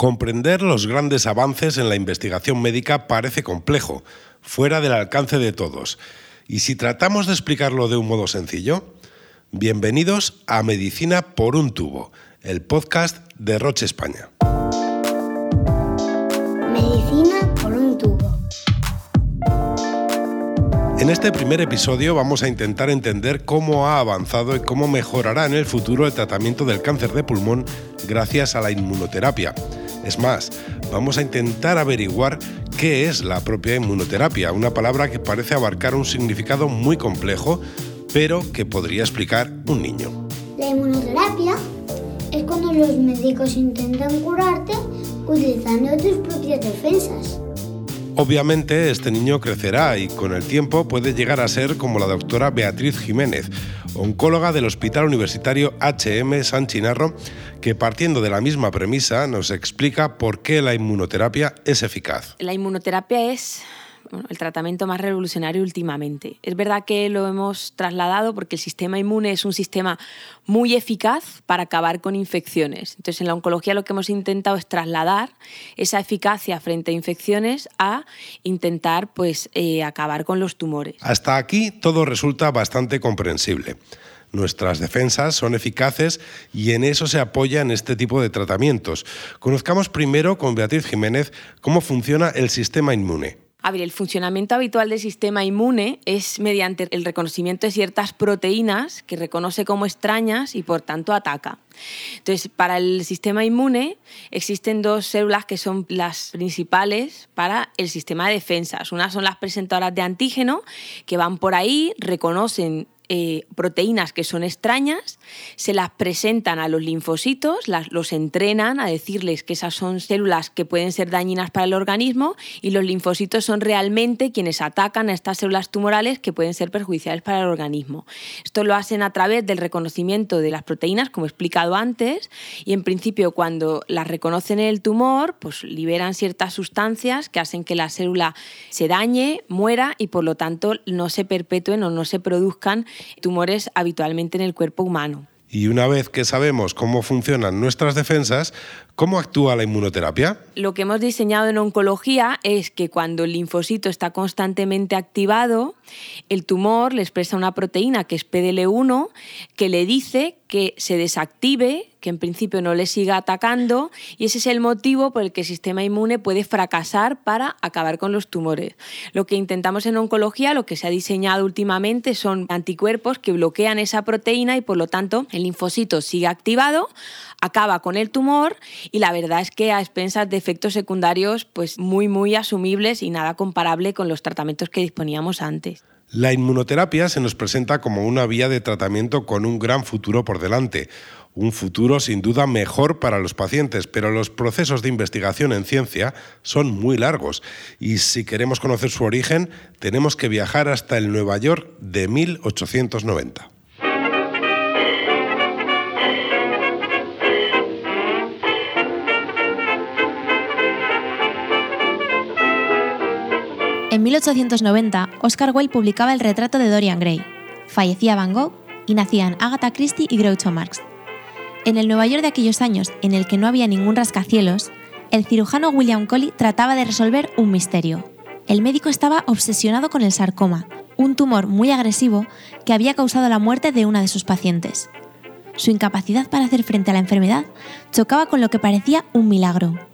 Comprender los grandes avances en la investigación médica parece complejo, fuera del alcance de todos. ¿Y si tratamos de explicarlo de un modo sencillo? Bienvenidos a Medicina por un tubo, el podcast de Roche España. Medicina por un tubo. En este primer episodio vamos a intentar entender cómo ha avanzado y cómo mejorará en el futuro el tratamiento del cáncer de pulmón gracias a la inmunoterapia es más, vamos a intentar averiguar qué es la propia inmunoterapia, una palabra que parece abarcar un significado muy complejo, pero que podría explicar un niño. La inmunoterapia es cuando los médicos intentan curarte utilizando tus propias defensas. Obviamente este niño crecerá y con el tiempo puede llegar a ser como la doctora Beatriz Jiménez, oncóloga del Hospital Universitario HM San Chinarro, que partiendo de la misma premisa nos explica por qué la inmunoterapia es eficaz. La inmunoterapia es el tratamiento más revolucionario últimamente. Es verdad que lo hemos trasladado porque el sistema inmune es un sistema muy eficaz para acabar con infecciones. Entonces, en la oncología lo que hemos intentado es trasladar esa eficacia frente a infecciones a intentar pues, eh, acabar con los tumores. Hasta aquí todo resulta bastante comprensible. Nuestras defensas son eficaces y en eso se apoyan este tipo de tratamientos. Conozcamos primero con Beatriz Jiménez cómo funciona el sistema inmune. El funcionamiento habitual del sistema inmune es mediante el reconocimiento de ciertas proteínas que reconoce como extrañas y por tanto ataca. Entonces, para el sistema inmune existen dos células que son las principales para el sistema de defensas. Una son las presentadoras de antígeno que van por ahí, reconocen eh, proteínas que son extrañas, se las presentan a los linfocitos, los entrenan a decirles que esas son células que pueden ser dañinas para el organismo y los linfocitos son realmente quienes atacan a estas células tumorales que pueden ser perjudiciales para el organismo. Esto lo hacen a través del reconocimiento de las proteínas, como he explicado antes, y en principio cuando las reconocen en el tumor, pues liberan ciertas sustancias que hacen que la célula se dañe, muera y por lo tanto no se perpetúen o no se produzcan tumores habitualmente en el cuerpo humano. Y una vez que sabemos cómo funcionan nuestras defensas, ¿cómo actúa la inmunoterapia? Lo que hemos diseñado en oncología es que cuando el linfocito está constantemente activado, el tumor le expresa una proteína que es PDL1 que le dice que se desactive que en principio no le siga atacando y ese es el motivo por el que el sistema inmune puede fracasar para acabar con los tumores. Lo que intentamos en oncología, lo que se ha diseñado últimamente son anticuerpos que bloquean esa proteína y por lo tanto el linfocito sigue activado, acaba con el tumor y la verdad es que a expensas de efectos secundarios pues muy muy asumibles y nada comparable con los tratamientos que disponíamos antes. La inmunoterapia se nos presenta como una vía de tratamiento con un gran futuro por delante, un futuro sin duda mejor para los pacientes, pero los procesos de investigación en ciencia son muy largos y si queremos conocer su origen tenemos que viajar hasta el Nueva York de 1890. En 1890, Oscar Wilde publicaba el retrato de Dorian Gray. Fallecía Van Gogh y nacían Agatha Christie y Groucho Marx. En el Nueva York de aquellos años, en el que no había ningún rascacielos, el cirujano William Coley trataba de resolver un misterio. El médico estaba obsesionado con el sarcoma, un tumor muy agresivo que había causado la muerte de una de sus pacientes. Su incapacidad para hacer frente a la enfermedad chocaba con lo que parecía un milagro.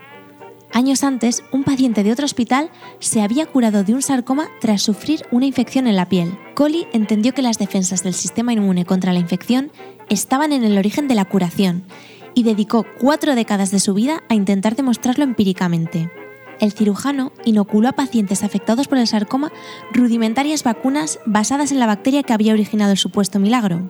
Años antes, un paciente de otro hospital se había curado de un sarcoma tras sufrir una infección en la piel. Coley entendió que las defensas del sistema inmune contra la infección estaban en el origen de la curación y dedicó cuatro décadas de su vida a intentar demostrarlo empíricamente. El cirujano inoculó a pacientes afectados por el sarcoma rudimentarias vacunas basadas en la bacteria que había originado el supuesto milagro.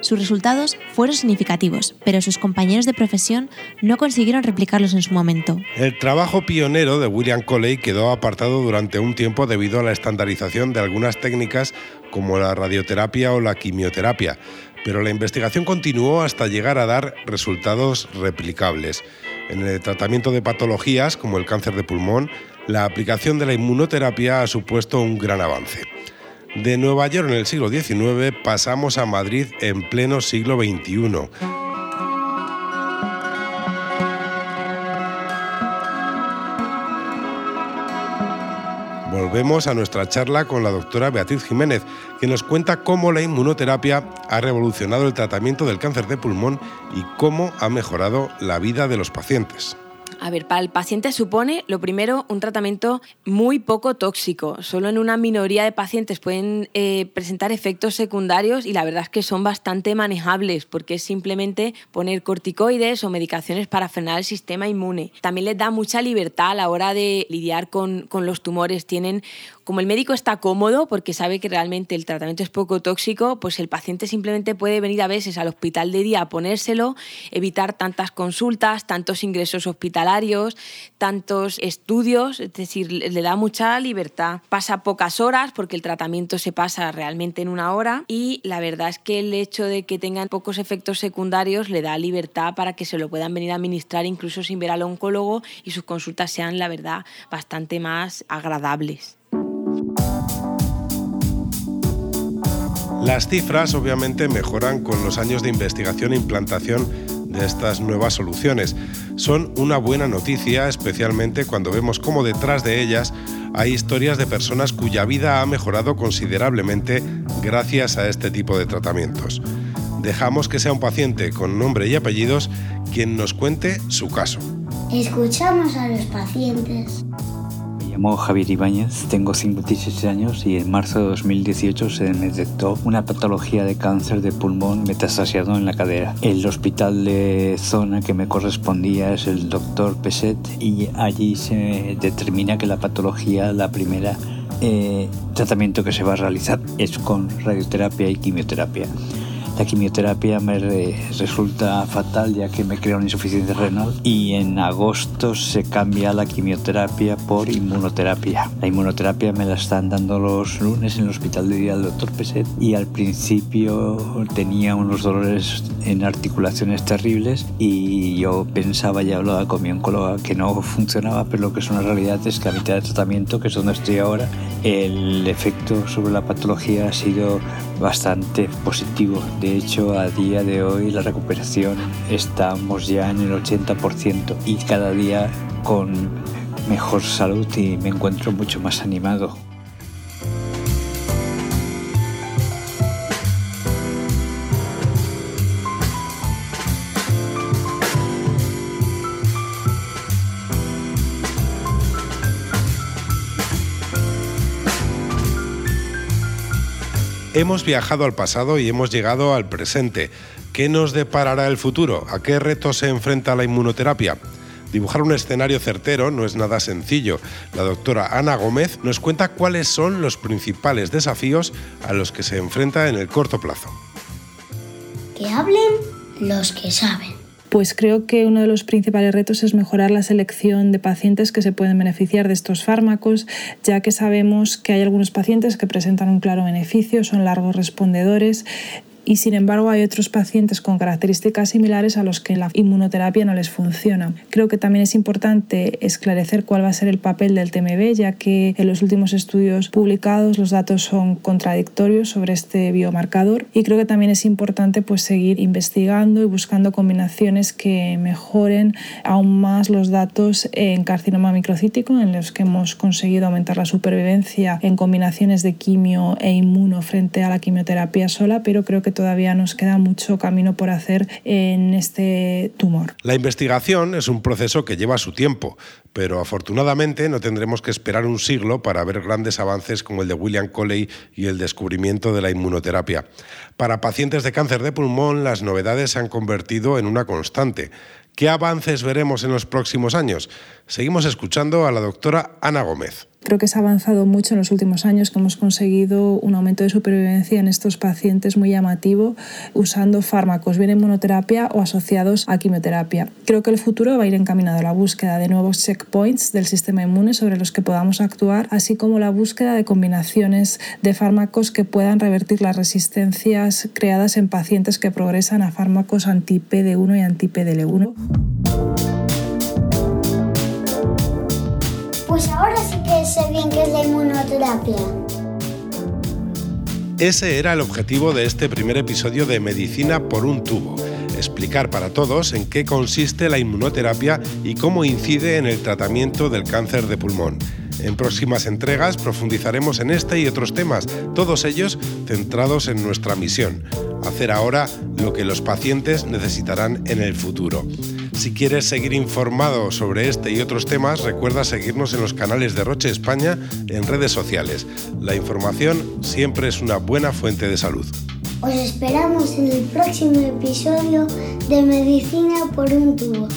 Sus resultados fueron significativos, pero sus compañeros de profesión no consiguieron replicarlos en su momento. El trabajo pionero de William Coley quedó apartado durante un tiempo debido a la estandarización de algunas técnicas como la radioterapia o la quimioterapia, pero la investigación continuó hasta llegar a dar resultados replicables. En el tratamiento de patologías como el cáncer de pulmón, la aplicación de la inmunoterapia ha supuesto un gran avance. De Nueva York en el siglo XIX pasamos a Madrid en pleno siglo XXI. Volvemos a nuestra charla con la doctora Beatriz Jiménez, que nos cuenta cómo la inmunoterapia ha revolucionado el tratamiento del cáncer de pulmón y cómo ha mejorado la vida de los pacientes. A ver, para el paciente supone, lo primero, un tratamiento muy poco tóxico. Solo en una minoría de pacientes pueden eh, presentar efectos secundarios y la verdad es que son bastante manejables porque es simplemente poner corticoides o medicaciones para frenar el sistema inmune. También les da mucha libertad a la hora de lidiar con, con los tumores. Tienen como el médico está cómodo porque sabe que realmente el tratamiento es poco tóxico, pues el paciente simplemente puede venir a veces al hospital de día a ponérselo, evitar tantas consultas, tantos ingresos hospitalarios, tantos estudios, es decir, le da mucha libertad. Pasa pocas horas porque el tratamiento se pasa realmente en una hora y la verdad es que el hecho de que tengan pocos efectos secundarios le da libertad para que se lo puedan venir a administrar incluso sin ver al oncólogo y sus consultas sean, la verdad, bastante más agradables. Las cifras obviamente mejoran con los años de investigación e implantación de estas nuevas soluciones. Son una buena noticia, especialmente cuando vemos cómo detrás de ellas hay historias de personas cuya vida ha mejorado considerablemente gracias a este tipo de tratamientos. Dejamos que sea un paciente con nombre y apellidos quien nos cuente su caso. Escuchamos a los pacientes llamo Javier Ibáñez, tengo 56 años y en marzo de 2018 se me detectó una patología de cáncer de pulmón metastasiado en la cadera. El hospital de zona que me correspondía es el doctor Peset y allí se determina que la patología, la primera eh, tratamiento que se va a realizar es con radioterapia y quimioterapia. La quimioterapia me resulta fatal ya que me crea una insuficiencia renal y en agosto se cambia la quimioterapia por inmunoterapia. La inmunoterapia me la están dando los lunes en el hospital de día del doctor Peset y al principio tenía unos dolores en articulaciones terribles y yo pensaba y hablaba con mi oncóloga que no funcionaba, pero lo que es una realidad es que a mitad de tratamiento, que es donde estoy ahora, el efecto sobre la patología ha sido bastante positivo. De hecho, a día de hoy la recuperación estamos ya en el 80% y cada día con mejor salud y me encuentro mucho más animado. Hemos viajado al pasado y hemos llegado al presente. ¿Qué nos deparará el futuro? ¿A qué retos se enfrenta la inmunoterapia? Dibujar un escenario certero no es nada sencillo. La doctora Ana Gómez nos cuenta cuáles son los principales desafíos a los que se enfrenta en el corto plazo. Que hablen los que saben. Pues creo que uno de los principales retos es mejorar la selección de pacientes que se pueden beneficiar de estos fármacos, ya que sabemos que hay algunos pacientes que presentan un claro beneficio, son largos respondedores y sin embargo hay otros pacientes con características similares a los que la inmunoterapia no les funciona. Creo que también es importante esclarecer cuál va a ser el papel del TMB, ya que en los últimos estudios publicados los datos son contradictorios sobre este biomarcador y creo que también es importante pues seguir investigando y buscando combinaciones que mejoren aún más los datos en carcinoma microcítico en los que hemos conseguido aumentar la supervivencia en combinaciones de quimio e inmuno frente a la quimioterapia sola, pero creo que todavía nos queda mucho camino por hacer en este tumor. La investigación es un proceso que lleva su tiempo, pero afortunadamente no tendremos que esperar un siglo para ver grandes avances como el de William Coley y el descubrimiento de la inmunoterapia. Para pacientes de cáncer de pulmón, las novedades se han convertido en una constante. ¿Qué avances veremos en los próximos años? Seguimos escuchando a la doctora Ana Gómez. Creo que se ha avanzado mucho en los últimos años, que hemos conseguido un aumento de supervivencia en estos pacientes muy llamativo usando fármacos, bien en monoterapia o asociados a quimioterapia. Creo que el futuro va a ir encaminado a la búsqueda de nuevos checkpoints del sistema inmune sobre los que podamos actuar, así como la búsqueda de combinaciones de fármacos que puedan revertir las resistencias creadas en pacientes que progresan a fármacos anti-PD1 y anti-PDL1. Pues ahora sí sé bien qué es la inmunoterapia. Ese era el objetivo de este primer episodio de Medicina por un tubo, explicar para todos en qué consiste la inmunoterapia y cómo incide en el tratamiento del cáncer de pulmón. En próximas entregas profundizaremos en este y otros temas, todos ellos centrados en nuestra misión, hacer ahora lo que los pacientes necesitarán en el futuro. Si quieres seguir informado sobre este y otros temas, recuerda seguirnos en los canales de Roche España en redes sociales. La información siempre es una buena fuente de salud. Os esperamos en el próximo episodio de Medicina por un tubo.